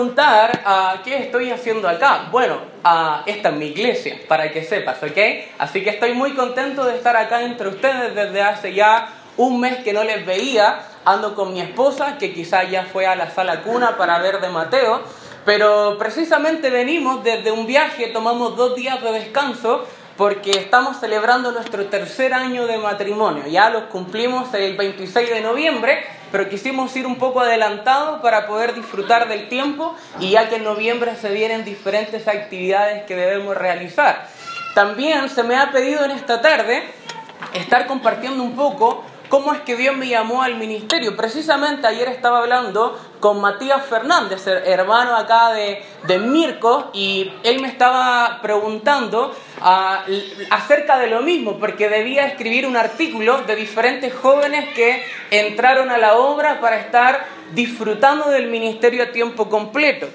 preguntar, uh, ¿qué estoy haciendo acá? Bueno, uh, esta es mi iglesia, para que sepas, ¿ok? Así que estoy muy contento de estar acá entre ustedes desde hace ya un mes que no les veía. Ando con mi esposa, que quizá ya fue a la sala cuna para ver de Mateo. Pero precisamente venimos desde un viaje, tomamos dos días de descanso porque estamos celebrando nuestro tercer año de matrimonio. Ya los cumplimos el 26 de noviembre, pero quisimos ir un poco adelantado para poder disfrutar del tiempo y ya que en noviembre se vienen diferentes actividades que debemos realizar. También se me ha pedido en esta tarde estar compartiendo un poco cómo es que Dios me llamó al ministerio. Precisamente ayer estaba hablando con Matías Fernández, hermano acá de, de Mirko, y él me estaba preguntando ah, acerca de lo mismo, porque debía escribir un artículo de diferentes jóvenes que entraron a la obra para estar disfrutando del ministerio a tiempo completo.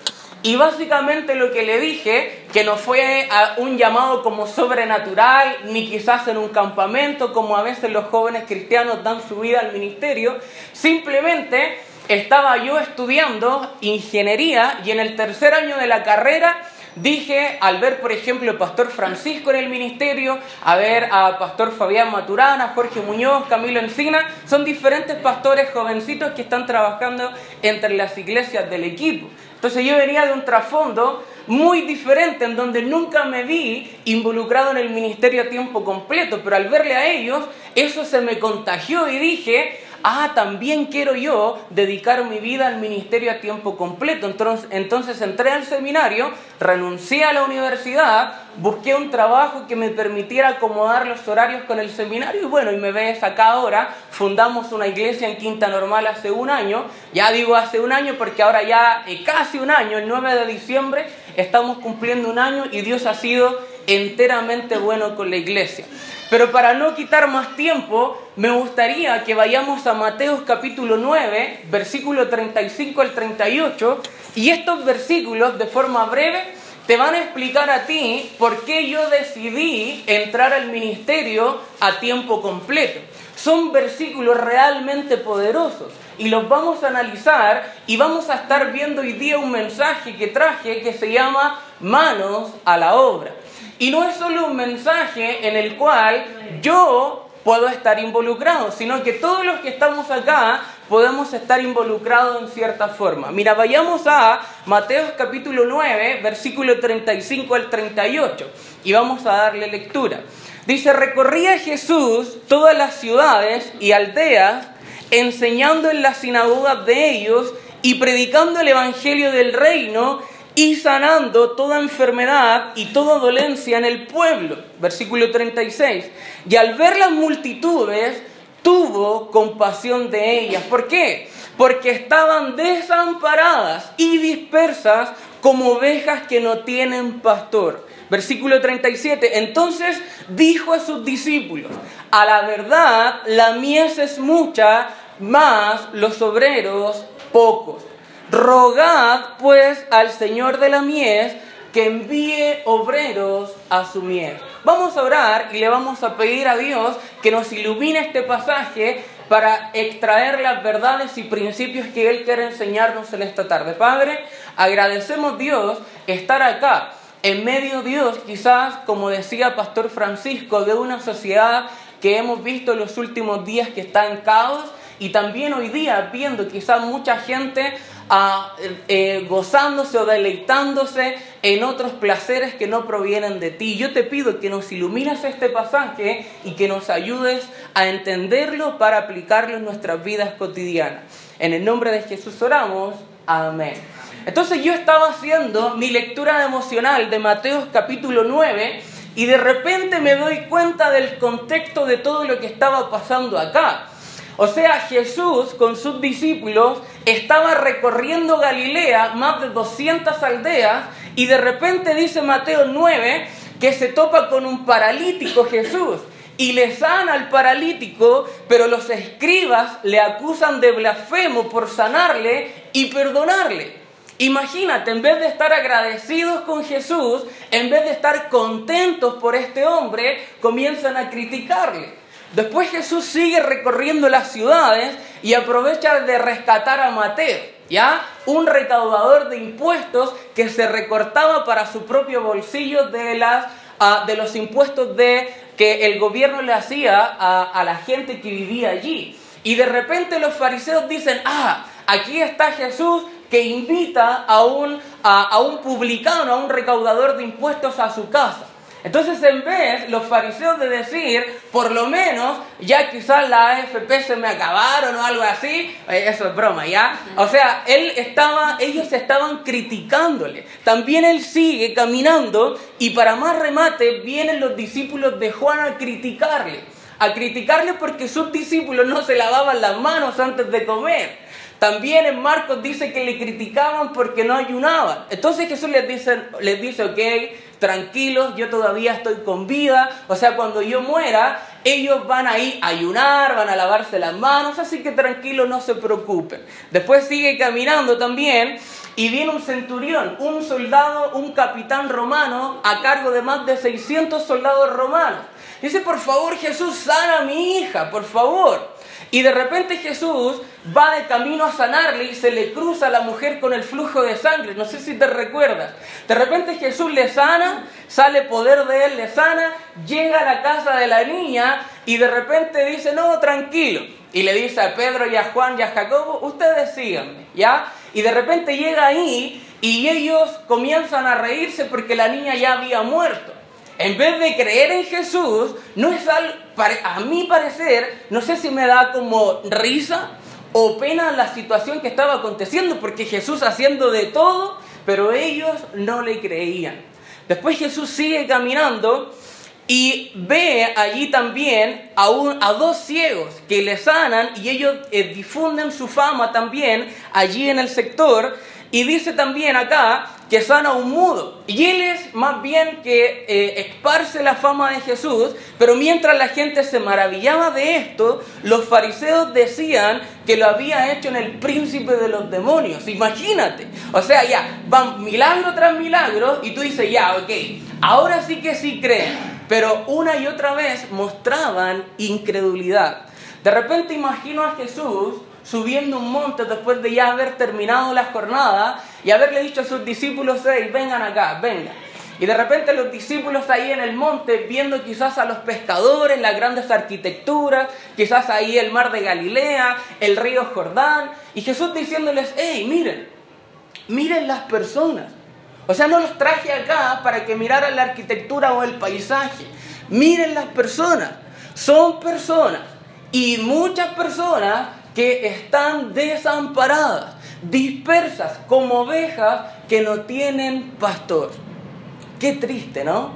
Y básicamente lo que le dije, que no fue un llamado como sobrenatural, ni quizás en un campamento, como a veces los jóvenes cristianos dan su vida al ministerio, simplemente estaba yo estudiando ingeniería y en el tercer año de la carrera dije, al ver por ejemplo el pastor Francisco en el ministerio, a ver a pastor Fabián Maturana, Jorge Muñoz, Camilo Encina, son diferentes pastores jovencitos que están trabajando entre las iglesias del equipo. Entonces yo venía de un trasfondo muy diferente en donde nunca me vi involucrado en el ministerio a tiempo completo, pero al verle a ellos, eso se me contagió y dije, ah, también quiero yo dedicar mi vida al ministerio a tiempo completo. Entonces, entonces entré al seminario, renuncié a la universidad, busqué un trabajo que me permitiera acomodar los horarios con el seminario y bueno, y me ves acá ahora, fundamos una iglesia en Quinta Normal hace un año, ya digo hace un año porque ahora ya eh, casi un año, el 9 de diciembre, estamos cumpliendo un año y Dios ha sido enteramente bueno con la iglesia. Pero para no quitar más tiempo, me gustaría que vayamos a Mateos capítulo 9, versículo 35 al 38, y estos versículos de forma breve te van a explicar a ti por qué yo decidí entrar al ministerio a tiempo completo. Son versículos realmente poderosos y los vamos a analizar y vamos a estar viendo hoy día un mensaje que traje que se llama manos a la obra. Y no es solo un mensaje en el cual yo puedo estar involucrado, sino que todos los que estamos acá podemos estar involucrados en cierta forma. Mira, vayamos a Mateo capítulo 9, versículo 35 al 38, y vamos a darle lectura. Dice, recorría Jesús todas las ciudades y aldeas, enseñando en las sinagogas de ellos y predicando el Evangelio del reino y sanando toda enfermedad y toda dolencia en el pueblo. Versículo 36. Y al ver las multitudes, tuvo compasión de ellas. ¿Por qué? Porque estaban desamparadas y dispersas como ovejas que no tienen pastor. Versículo 37. Entonces dijo a sus discípulos, a la verdad la mies es mucha, más los obreros pocos. Rogad pues al Señor de la mies que envíe obreros a su mies. Vamos a orar y le vamos a pedir a Dios que nos ilumine este pasaje para extraer las verdades y principios que Él quiere enseñarnos en esta tarde. Padre, agradecemos Dios estar acá. En medio Dios, quizás, como decía Pastor Francisco, de una sociedad que hemos visto en los últimos días que está en caos y también hoy día viendo quizás mucha gente eh, gozándose o deleitándose en otros placeres que no provienen de ti. Yo te pido que nos ilumines este pasaje y que nos ayudes a entenderlo para aplicarlo en nuestras vidas cotidianas. En el nombre de Jesús oramos. Amén. Entonces yo estaba haciendo mi lectura emocional de Mateo capítulo 9 y de repente me doy cuenta del contexto de todo lo que estaba pasando acá. O sea, Jesús con sus discípulos estaba recorriendo Galilea, más de 200 aldeas, y de repente dice Mateo 9 que se topa con un paralítico Jesús y le sana al paralítico, pero los escribas le acusan de blasfemo por sanarle y perdonarle. Imagínate, en vez de estar agradecidos con Jesús, en vez de estar contentos por este hombre, comienzan a criticarle. Después Jesús sigue recorriendo las ciudades y aprovecha de rescatar a Mateo. ¿ya? Un recaudador de impuestos que se recortaba para su propio bolsillo de, las, ah, de los impuestos de, que el gobierno le hacía a, la gente que vivía allí. Y de repente los fariseos dicen, ah, aquí está Jesús que invita a un, a un publicano, a un recaudador de impuestos a su casa. Entonces, en vez, los fariseos de decir, por lo menos, ya quizás la AFP se me acabaron o algo así, eh, eso es broma, ¿ya? O sea, él estaba, ellos estaban criticándole. También él sigue caminando y para más remate vienen los discípulos de Juan a criticarle. A criticarle porque sus discípulos no se lavaban las manos antes de comer. También en Marcos dice que le criticaban porque no ayunaban. Entonces Jesús les dice, les dice, ok, tranquilos, yo todavía estoy con vida. O sea, cuando yo muera, ellos van a ir a ayunar, van a lavarse las manos, así que tranquilos, no se preocupen. Después sigue caminando también y viene un centurión, un soldado, un capitán romano a cargo de más de 600 soldados romanos. Dice, por favor Jesús, sana a mi hija, por favor. Y de repente Jesús va de camino a sanarle y se le cruza a la mujer con el flujo de sangre. No sé si te recuerdas. De repente Jesús le sana, sale poder de él, le sana, llega a la casa de la niña y de repente dice, no, tranquilo. Y le dice a Pedro y a Juan y a Jacobo, ustedes síganme, ¿ya? Y de repente llega ahí y ellos comienzan a reírse porque la niña ya había muerto. En vez de creer en Jesús, no es algo, a mi parecer, no sé si me da como risa o pena la situación que estaba aconteciendo, porque Jesús haciendo de todo, pero ellos no le creían. Después Jesús sigue caminando y ve allí también a, dos ciegos que le sanan y ellos eh, difunden su fama también allí en el sector. Y dice también acá que sana un mudo. Y él es más bien que eh, esparce la fama de Jesús, pero mientras la gente se maravillaba de esto, los fariseos decían que lo había hecho en el príncipe de los demonios. Imagínate. O sea, ya, van milagro tras milagro y tú dices, ya, ok, ahora sí que sí creen. Pero una y otra vez mostraban incredulidad. De repente imagino a Jesús subiendo un monte después de ya haber terminado la jornada y haberle dicho a sus discípulos, hey, vengan acá, vengan. Y de repente los discípulos ahí en el monte, viendo quizás a los pescadores, las grandes arquitecturas, quizás ahí el mar de Galilea, el río Jordán, y Jesús diciéndoles, hey, miren, miren las personas. O sea, no los traje acá para que miraran la arquitectura o el paisaje. Miren las personas. Son personas. Y muchas personas que están desamparadas, dispersas como ovejas que no tienen pastor. Qué triste, ¿no?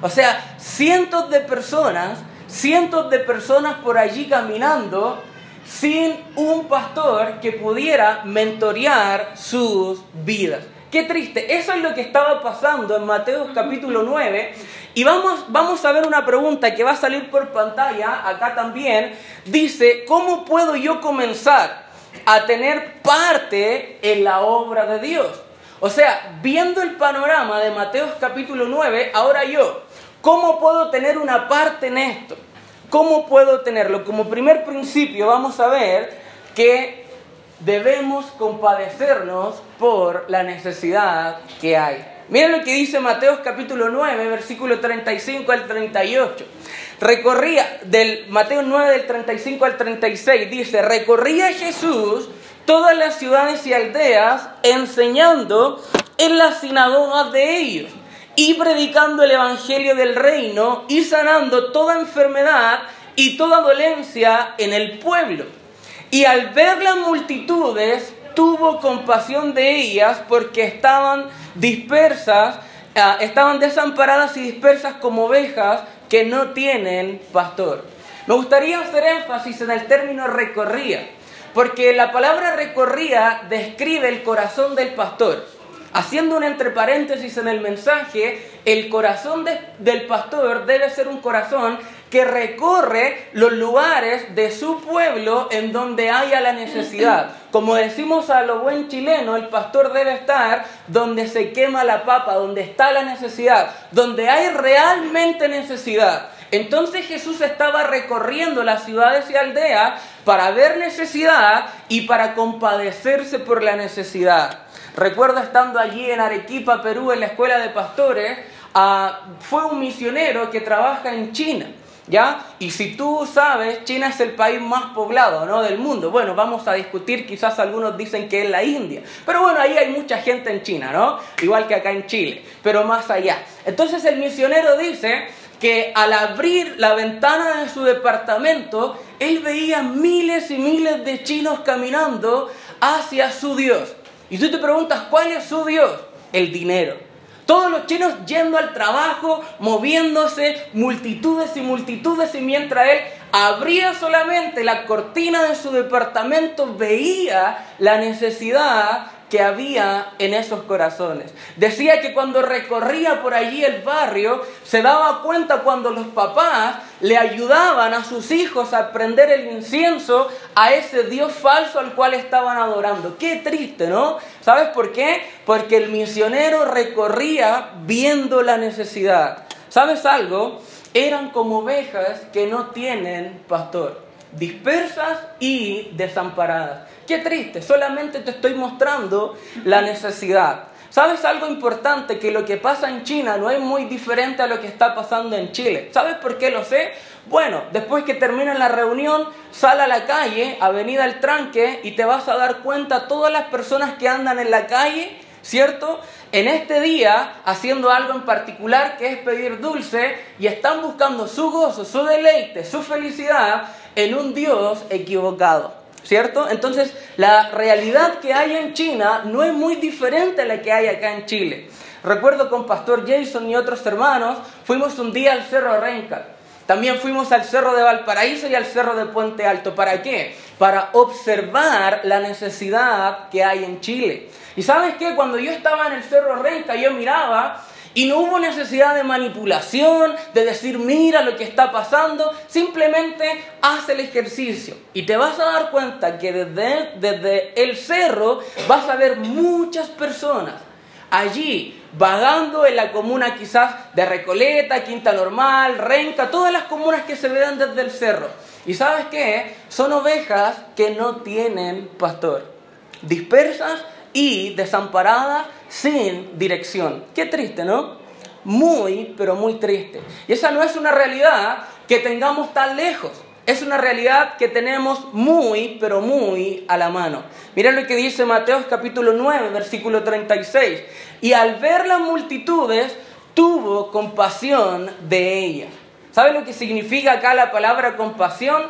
O sea, cientos de personas, cientos de personas por allí caminando sin un pastor que pudiera mentorear sus vidas. Qué triste. Eso es lo que estaba pasando en Mateo capítulo 9. Y vamos, vamos a ver una pregunta que va a salir por pantalla, acá también. Dice, ¿cómo puedo yo comenzar a tener parte en la obra de Dios? O sea, viendo el panorama de Mateo capítulo 9, ahora yo, ¿cómo puedo tener una parte en esto? ¿Cómo puedo tenerlo? Como primer principio vamos a ver que debemos compadecernos por la necesidad que hay. Miren lo que dice Mateo capítulo 9, versículo 35 al 38. Recorría, del Mateo 9 del 35 al 36, dice, recorría Jesús todas las ciudades y aldeas enseñando en las sinagogas de ellos y predicando el Evangelio del reino y sanando toda enfermedad y toda dolencia en el pueblo. Y al ver las multitudes, tuvo compasión de ellas porque estaban dispersas, ah, estaban desamparadas y dispersas como ovejas que no tienen pastor. Me gustaría hacer énfasis en el término recorría, porque la palabra recorría describe el corazón del pastor. Haciendo un entre paréntesis en el mensaje, el corazón del pastor debe ser un corazón que recorre los lugares de su pueblo en donde haya la necesidad. Como decimos a lo buen chileno, el pastor debe estar donde se quema la papa, donde está la necesidad, donde hay realmente necesidad. Entonces Jesús estaba recorriendo las ciudades y aldeas para ver necesidad y para compadecerse por la necesidad. Recuerdo estando allí en Arequipa, Perú, en la escuela de pastores, ah, fue un misionero que trabaja en China. ¿Ya? Y si tú sabes, China es el país más poblado ¿no? del mundo. Bueno, vamos a discutir, quizás algunos dicen que es la India. Pero bueno, ahí hay mucha gente en China, ¿no? Igual que acá en Chile, pero más allá. Entonces el misionero dice que al abrir la ventana de su departamento, él veía miles y miles de chinos caminando hacia su Dios. Y tú te preguntas, ¿cuál es su Dios? El dinero. Todos los chinos yendo al trabajo, moviéndose, multitudes y multitudes, y mientras él abría solamente la cortina de su departamento, veía la necesidad que había en esos corazones. Decía que cuando recorría por allí el barrio, se daba cuenta cuando los papás le ayudaban a sus hijos a prender el incienso a ese Dios falso al cual estaban adorando. Qué triste, ¿no? ¿Sabes por qué? Porque el misionero recorría viendo la necesidad. ¿Sabes algo? Eran como ovejas que no tienen pastor, dispersas y desamparadas. Qué triste, solamente te estoy mostrando la necesidad. ¿Sabes algo importante? Que lo que pasa en China no es muy diferente a lo que está pasando en Chile. ¿Sabes por qué lo sé? Bueno, después que termine la reunión, sal a la calle, Avenida El Tranque, y te vas a dar cuenta todas las personas que andan en la calle, ¿cierto? En este día, haciendo algo en particular que es pedir dulce, y están buscando su gozo, su deleite, su felicidad en un Dios equivocado. ¿cierto? Entonces, la realidad que hay en China no es muy diferente a la que hay acá en Chile. Recuerdo con Pastor Jason y otros hermanos, fuimos un día al Cerro Renca. También fuimos al Cerro de Valparaíso y al Cerro de Puente Alto. ¿Para qué? Para observar la necesidad que hay en Chile. Y sabes qué? Cuando yo estaba en el Cerro Renca, yo miraba y no hubo necesidad de manipulación, de decir, mira lo que está pasando, simplemente haz el ejercicio. Y te vas a dar cuenta que desde, desde el cerro vas a ver muchas personas allí vagando en la comuna quizás de Recoleta, Quinta Normal, Renca, todas las comunas que se ven desde el cerro. Y sabes qué? Son ovejas que no tienen pastor, dispersas y desamparada sin dirección. Qué triste, ¿no? Muy, pero muy triste. Y esa no es una realidad que tengamos tan lejos. Es una realidad que tenemos muy, pero muy a la mano. Mira lo que dice Mateo capítulo 9, versículo 36. Y al ver las multitudes, tuvo compasión de ellas. ¿Sabe lo que significa acá la palabra compasión?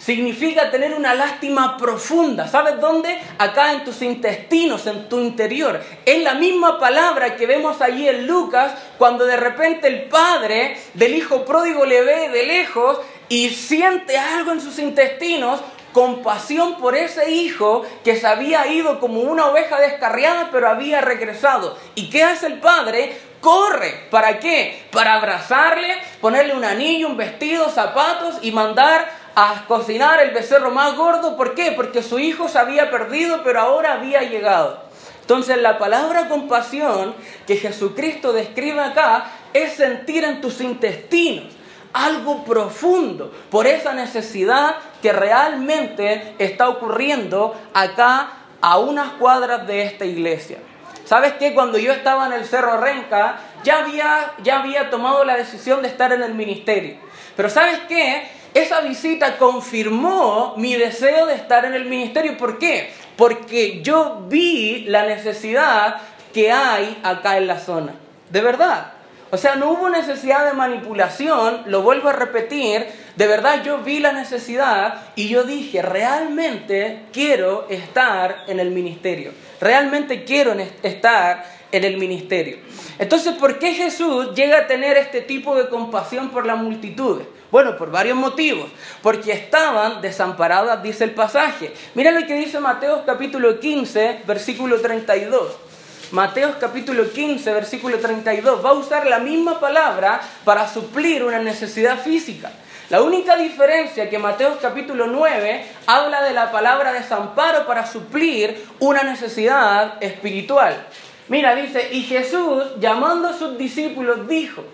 significa tener una lástima profunda. ¿Sabes dónde? Acá en tus intestinos, en tu interior. Es la misma palabra que vemos allí en Lucas cuando de repente el padre del hijo pródigo le ve de lejos y siente algo en sus intestinos, compasión por ese hijo que se había ido como una oveja descarriada pero había regresado. ¿Y qué hace el padre? Corre. ¿Para qué? Para abrazarle, ponerle un anillo, un vestido, zapatos y mandar a cocinar el becerro más gordo. ¿Por qué? Porque su hijo se había perdido, pero ahora había llegado. Entonces la palabra compasión que Jesucristo describe acá es sentir en tus intestinos algo profundo por esa necesidad que realmente está ocurriendo acá a unas cuadras de esta iglesia. ¿Sabes qué? Cuando yo estaba en el Cerro Renca, ya había, ya había tomado la decisión de estar en el ministerio. Pero ¿sabes qué? esa visita confirmó mi deseo de estar en el ministerio. ¿Por qué? Porque yo vi la necesidad que hay acá en la zona. De verdad. O sea, no hubo necesidad de manipulación, lo vuelvo a repetir, de verdad yo vi la necesidad y yo dije, realmente quiero estar en el ministerio, realmente quiero estar en el ministerio. Entonces, ¿por qué Jesús llega a tener este tipo de compasión por la multitud? Bueno, por varios motivos. Porque estaban desamparadas, dice el pasaje. Mira lo que dice Mateo capítulo 15, versículo 32. Mateo capítulo 15, versículo 32. Va a usar la misma palabra para suplir una necesidad física. La única diferencia que Mateo capítulo 9 habla de la palabra desamparo para suplir una necesidad espiritual. Mira, dice, y Jesús, llamando a sus discípulos, dijo,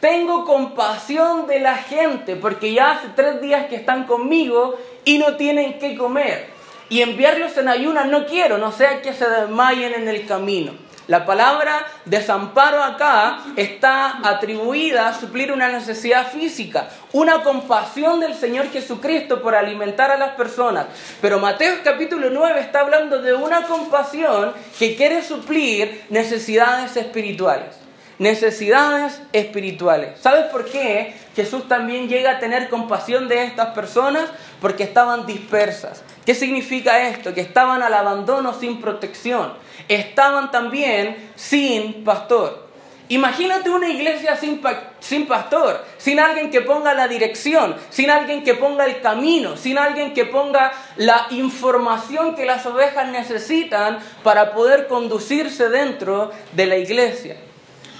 tengo compasión de la gente porque ya hace tres días que están conmigo y no tienen qué comer. Y enviarlos en ayunas no quiero, no sea que se desmayen en el camino. La palabra desamparo acá está atribuida a suplir una necesidad física, una compasión del Señor Jesucristo por alimentar a las personas. Pero Mateo capítulo 9 está hablando de una compasión que quiere suplir necesidades espirituales. Necesidades espirituales. ¿Sabes por qué Jesús también llega a tener compasión de estas personas? Porque estaban dispersas. ¿Qué significa esto? Que estaban al abandono sin protección estaban también sin pastor. Imagínate una iglesia sin, pastor, sin alguien que ponga la dirección, sin alguien que ponga el camino, sin alguien que ponga la información que las ovejas necesitan para poder conducirse dentro de la iglesia.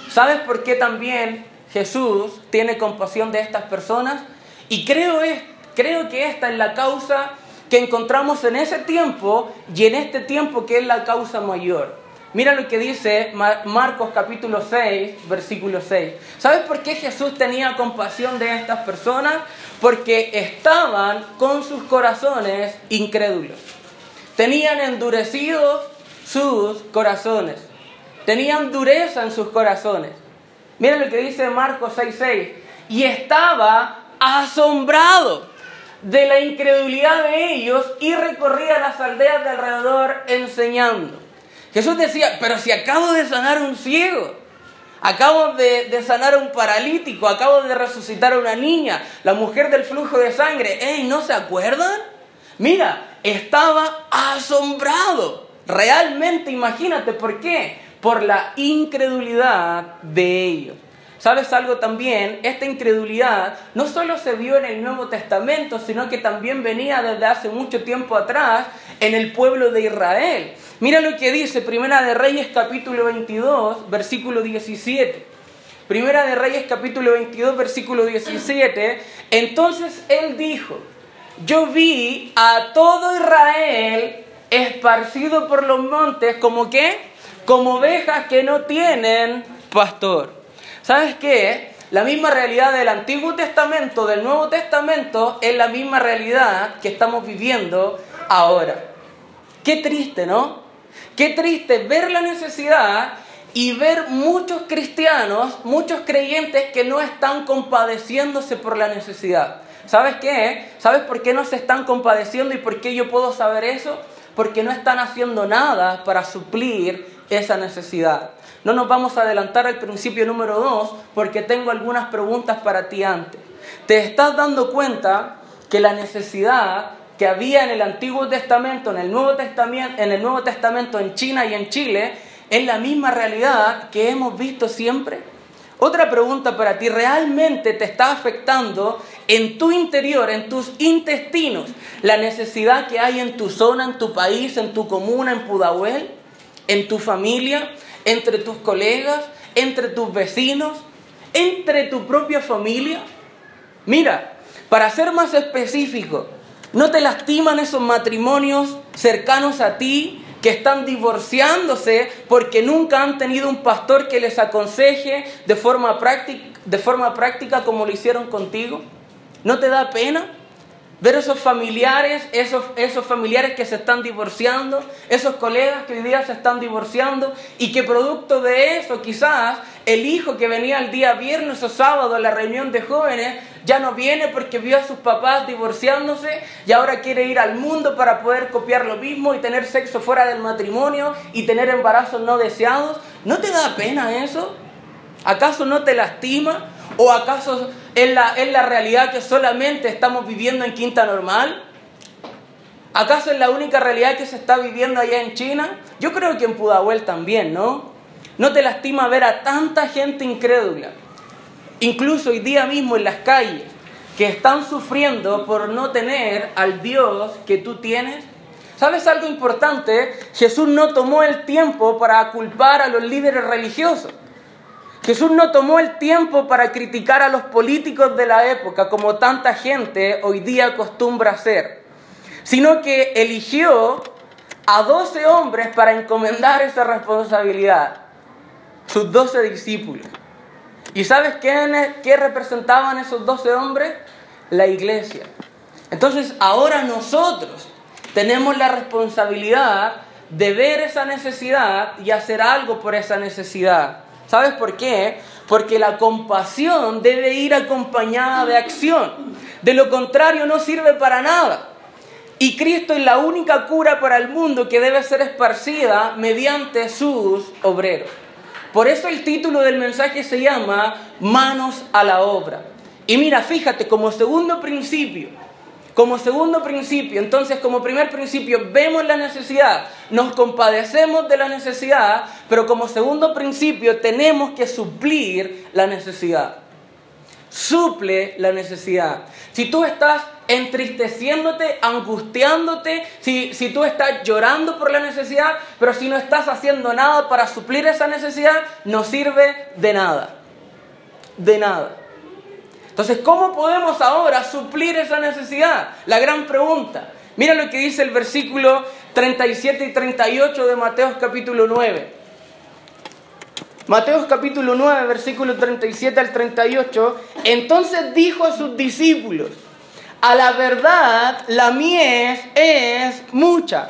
¿Sabes por qué también Jesús tiene compasión de estas personas? Y creo, es, creo que esta es la causa que encontramos en ese tiempo y en este tiempo que es la causa mayor. Mira lo que dice Marcos capítulo 6, versículo 6. ¿Sabes por qué Jesús tenía compasión de estas personas? Porque estaban con sus corazones incrédulos. Tenían endurecidos sus corazones. Tenían dureza en sus corazones. Mira lo que dice Marcos 6, 6. Y estaba asombrado de la incredulidad de ellos y recorría las aldeas de alrededor enseñando. Jesús decía, pero si acabo de sanar a un ciego, acabo de, sanar a un paralítico, acabo de resucitar a una niña, la mujer del flujo de sangre, ¡ey, no se acuerdan! Mira, estaba asombrado. Realmente, imagínate por qué. Por la incredulidad de ellos. ¿Sabes algo también? Esta incredulidad no solo se vio en el Nuevo Testamento, sino que también venía desde hace mucho tiempo atrás en el pueblo de Israel. Mira lo que dice Primera de Reyes capítulo 22, versículo 17. Primera de Reyes capítulo 22, versículo 17. Entonces él dijo, yo vi a todo Israel esparcido por los montes como que, como ovejas que no tienen pastor. ¿Sabes qué? La misma realidad del Antiguo Testamento, del Nuevo Testamento, es la misma realidad que estamos viviendo ahora. Qué triste, ¿no? Qué triste ver la necesidad y ver muchos cristianos, muchos creyentes que no están compadeciéndose por la necesidad. ¿Sabes qué? ¿Sabes por qué no se están compadeciendo y por qué yo puedo saber eso? Porque no están haciendo nada para suplir esa necesidad. No nos vamos a adelantar al principio número 2 porque tengo algunas preguntas para ti antes. ¿Te estás dando cuenta que la necesidad que había en el Antiguo Testamento, en el Nuevo Testamento, en el Nuevo Testamento en China y en Chile, es la misma realidad que hemos visto siempre? Otra pregunta para ti, ¿realmente te está afectando en tu interior, en tus intestinos, la necesidad que hay en tu zona, en tu país, en tu comuna, en Pudahuel, en tu familia? Entre tus colegas, entre tus vecinos, entre tu propia familia? Mira, para ser más específico, ¿no te lastiman esos matrimonios cercanos a ti que están divorciándose porque nunca han tenido un pastor que les aconseje de forma práctica, de forma práctica como lo hicieron contigo? ¿No te da pena? Ver esos familiares, esos, esos familiares que se están divorciando, esos colegas que hoy día se están divorciando y que producto de eso quizás el hijo que venía el día viernes o sábado a la reunión de jóvenes ya no viene porque vio a sus papás divorciándose y ahora quiere ir al mundo para poder copiar lo mismo y tener sexo fuera del matrimonio y tener embarazos no deseados. ¿No te da pena eso? ¿Acaso no te lastima? ¿O acaso es la, es la realidad que solamente estamos viviendo en Quinta Normal? ¿Acaso es la única realidad que se está viviendo allá en China? Yo creo que en Pudahuel también, ¿no? ¿No te lastima ver a tanta gente incrédula? Incluso hoy día mismo en las calles, que están sufriendo por no tener al Dios que tú tienes. ¿Sabes algo importante? Jesús no tomó el tiempo para culpar a los líderes religiosos. Jesús no tomó el tiempo para criticar a los políticos de la época como tanta gente hoy día acostumbra hacer, sino que eligió a doce hombres para encomendar esa responsabilidad, sus doce discípulos. ¿Y sabes qué, qué representaban esos doce hombres? La iglesia. Entonces ahora nosotros tenemos la responsabilidad de ver esa necesidad y hacer algo por esa necesidad. ¿Sabes por qué? Porque la compasión debe ir acompañada de acción. De lo contrario no sirve para nada. Y Cristo es la única cura para el mundo que debe ser esparcida mediante sus obreros. Por eso el título del mensaje se llama Manos a la obra. Y mira, fíjate, como segundo principio, como segundo principio, entonces como primer principio vemos la necesidad, nos compadecemos de la necesidad, pero como segundo principio tenemos que suplir la necesidad. Suple la necesidad. Si tú estás entristeciéndote, angustiándote, si, si tú estás llorando por la necesidad, pero si no estás haciendo nada para suplir esa necesidad, no sirve de nada. De nada. Entonces, ¿cómo podemos ahora suplir esa necesidad? La gran pregunta. Mira lo que dice el versículo 37 y 38 de Mateo capítulo 9. Mateo capítulo 9, versículo 37 al 38. Entonces dijo a sus discípulos, a la verdad la mies es mucha,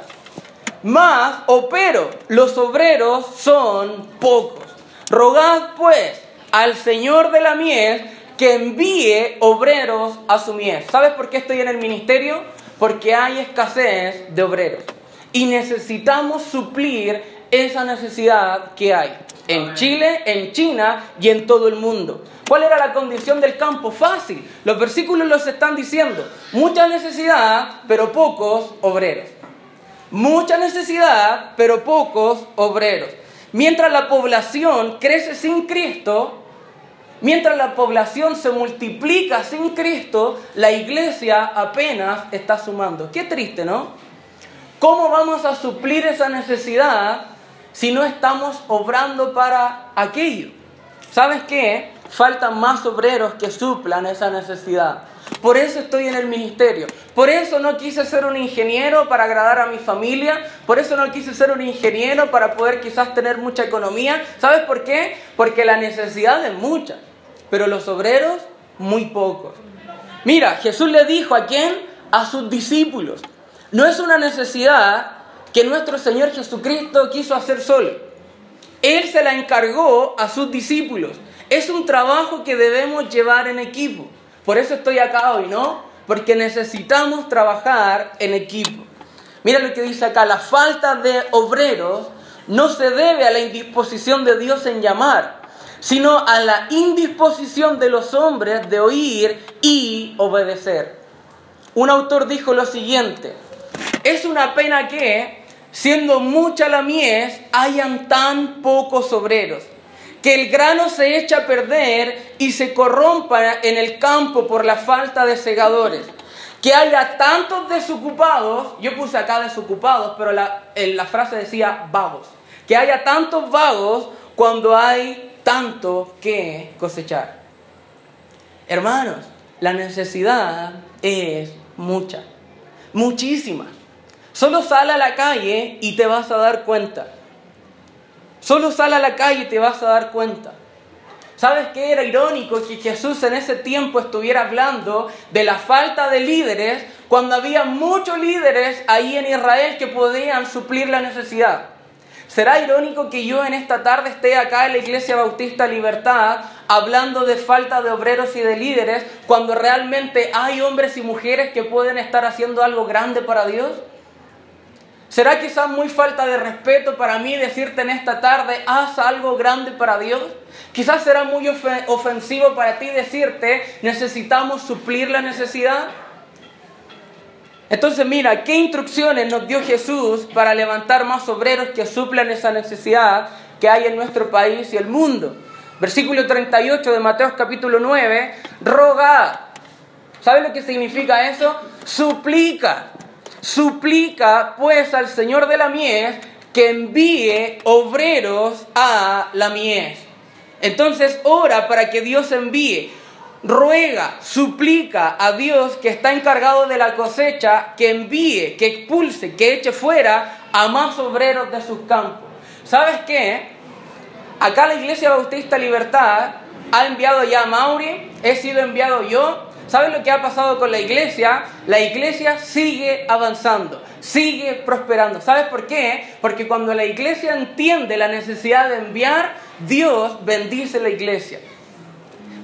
más o pero los obreros son pocos. Rogad pues al Señor de la mies que envíe obreros a su mies. ¿Sabes por qué estoy en el ministerio? Porque hay escasez de obreros. Y necesitamos suplir esa necesidad que hay en Chile, en China y en todo el mundo. ¿Cuál era la condición del campo? Fácil. Los versículos los están diciendo. Mucha necesidad, pero pocos obreros. Mucha necesidad, pero pocos obreros. Mientras la población crece sin Cristo, Mientras la población se multiplica sin Cristo, la iglesia apenas está sumando. Qué triste, ¿no? ¿Cómo vamos a suplir esa necesidad si no estamos obrando para aquello? ¿Sabes qué? Faltan más obreros que suplan esa necesidad. Por eso estoy en el ministerio. Por eso no quise ser un ingeniero para agradar a mi familia. Por eso no quise ser un ingeniero para poder quizás tener mucha economía. ¿Sabes por qué? Porque la necesidad es mucha pero los obreros muy pocos. Mira, Jesús le dijo a quién? A sus discípulos. No es una necesidad que nuestro Señor Jesucristo quiso hacer solo. Él se la encargó a sus discípulos. Es un trabajo que debemos llevar en equipo. Por eso estoy acá hoy, ¿no? Porque necesitamos trabajar en equipo. Mira lo que dice acá, la falta de obreros no se debe a la indisposición de Dios en llamar, sino a la indisposición de los hombres de oír y obedecer. Un autor dijo lo siguiente, es una pena que, siendo mucha la mies, hayan tan pocos obreros, que el grano se echa a perder y se corrompa en el campo por la falta de segadores que haya tantos desocupados, yo puse acá desocupados, pero la, la frase decía vagos, que haya tantos vagos cuando hay tanto que cosechar. Hermanos, la necesidad es mucha, muchísima. Solo sal a la calle y te vas a dar cuenta. Solo sal a la calle y te vas a dar cuenta. ¿Sabes qué era irónico que Jesús en ese tiempo estuviera hablando de la falta de líderes cuando había muchos líderes ahí en Israel que podían suplir la necesidad? ¿Será irónico que yo en esta tarde esté acá en la Iglesia Bautista Libertad hablando de falta de obreros y de líderes cuando realmente hay hombres y mujeres que pueden estar haciendo algo grande para Dios? ¿Será quizás muy falta de respeto para mí decirte en esta tarde, haz algo grande para Dios? Quizás será muy ofensivo para ti decirte, necesitamos suplir la necesidad. Entonces mira, ¿qué instrucciones nos dio Jesús para levantar más obreros que suplan esa necesidad que hay en nuestro país y el mundo? Versículo 38 de Mateo capítulo 9, roga. ¿Sabe lo que significa eso? Suplica. Suplica pues al Señor de la mies que envíe obreros a la mies. Entonces ora para que Dios envíe ruega, suplica a Dios que está encargado de la cosecha que envíe, que expulse, que eche fuera a más obreros de sus campos. ¿Sabes qué? Acá la Iglesia Bautista Libertad ha enviado ya a Mauri, he sido enviado yo. ¿Sabes lo que ha pasado con la iglesia? La iglesia sigue avanzando, sigue prosperando. ¿Sabes por qué? Porque cuando la iglesia entiende la necesidad de enviar, Dios bendice la iglesia.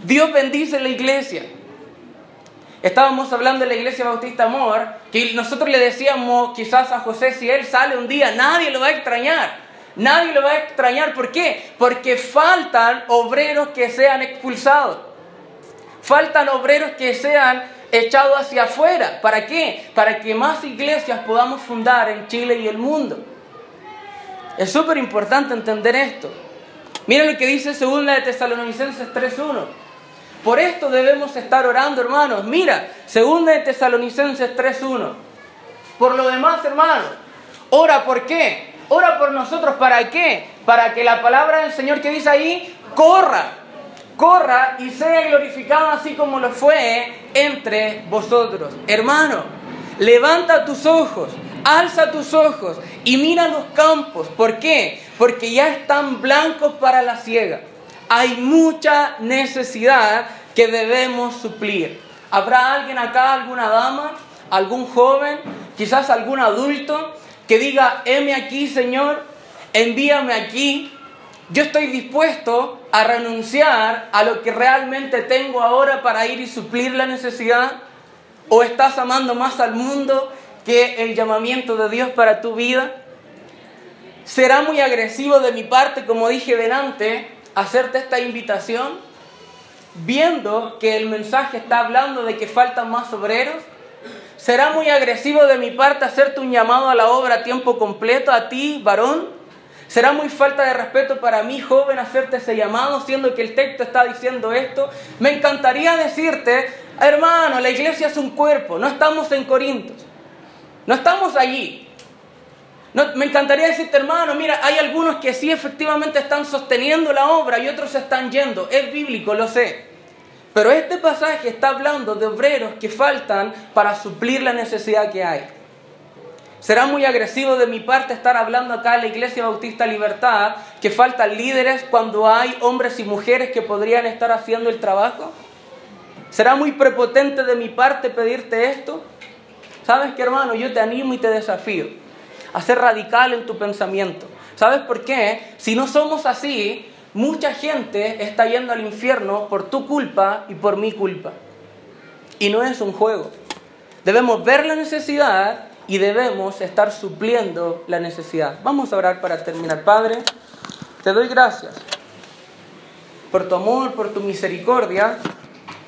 Dios bendice la iglesia. Estábamos hablando de la iglesia Bautista Amor, que nosotros le decíamos quizás a José, si él sale un día, nadie lo va a extrañar. Nadie lo va a extrañar. ¿Por qué? Porque faltan obreros que sean expulsados. Faltan obreros que sean echados hacia afuera. ¿Para qué? Para que más iglesias podamos fundar en Chile y el mundo. Es súper importante entender esto. Miren lo que dice 2 de Tesalonicenses 3.1. Por esto debemos estar orando, hermanos. Mira, 2 de Tesalonicenses 3.1. Por lo demás, hermanos, ora por qué? Ora por nosotros, ¿para qué? Para que la palabra del Señor que dice ahí corra, corra y sea glorificada así como lo fue entre vosotros. Hermano, levanta tus ojos, alza tus ojos y mira los campos. ¿Por qué? Porque ya están blancos para la siega. Hay mucha necesidad que debemos suplir. ¿Habrá alguien acá, alguna dama, algún joven, quizás algún adulto que diga, heme aquí, Señor, envíame aquí. Yo estoy dispuesto a renunciar a lo que realmente tengo ahora para ir y suplir la necesidad. ¿O estás amando más al mundo que el llamamiento de Dios para tu vida? ¿Será muy agresivo de mi parte, como dije delante, hacerte esta invitación? Viendo que el mensaje está hablando de que faltan más obreros. ¿Será muy agresivo de mi parte hacerte un llamado a la obra a tiempo completo a ti, varón? ¿Será muy falta de respeto para mí, joven, hacerte ese llamado, siendo que el texto está diciendo esto? Me encantaría decirte, hermano, la iglesia es un cuerpo, no estamos en Corintios, no estamos allí. No, me encantaría decirte, hermano, mira, hay algunos que sí efectivamente están sosteniendo la obra y otros se están yendo. Es bíblico, lo sé. Pero este pasaje está hablando de obreros que faltan para suplir la necesidad que hay. ¿Será muy agresivo de mi parte estar hablando acá en la Iglesia Bautista Libertad que faltan líderes cuando hay hombres y mujeres que podrían estar haciendo el trabajo? ¿Será muy prepotente de mi parte pedirte esto? ¿Sabes qué, hermano? Yo te animo y te desafío a ser radical en tu pensamiento. ¿Sabes por qué? Si no somos así, mucha gente está yendo al infierno por tu culpa y por mi culpa. Y no es un juego. Debemos ver la necesidad y debemos estar supliendo la necesidad. Vamos a orar para terminar. Padre, te doy gracias por tu amor, por tu misericordia,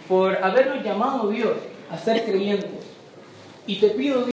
por habernos llamado Dios a ser creyentes. Y te pido,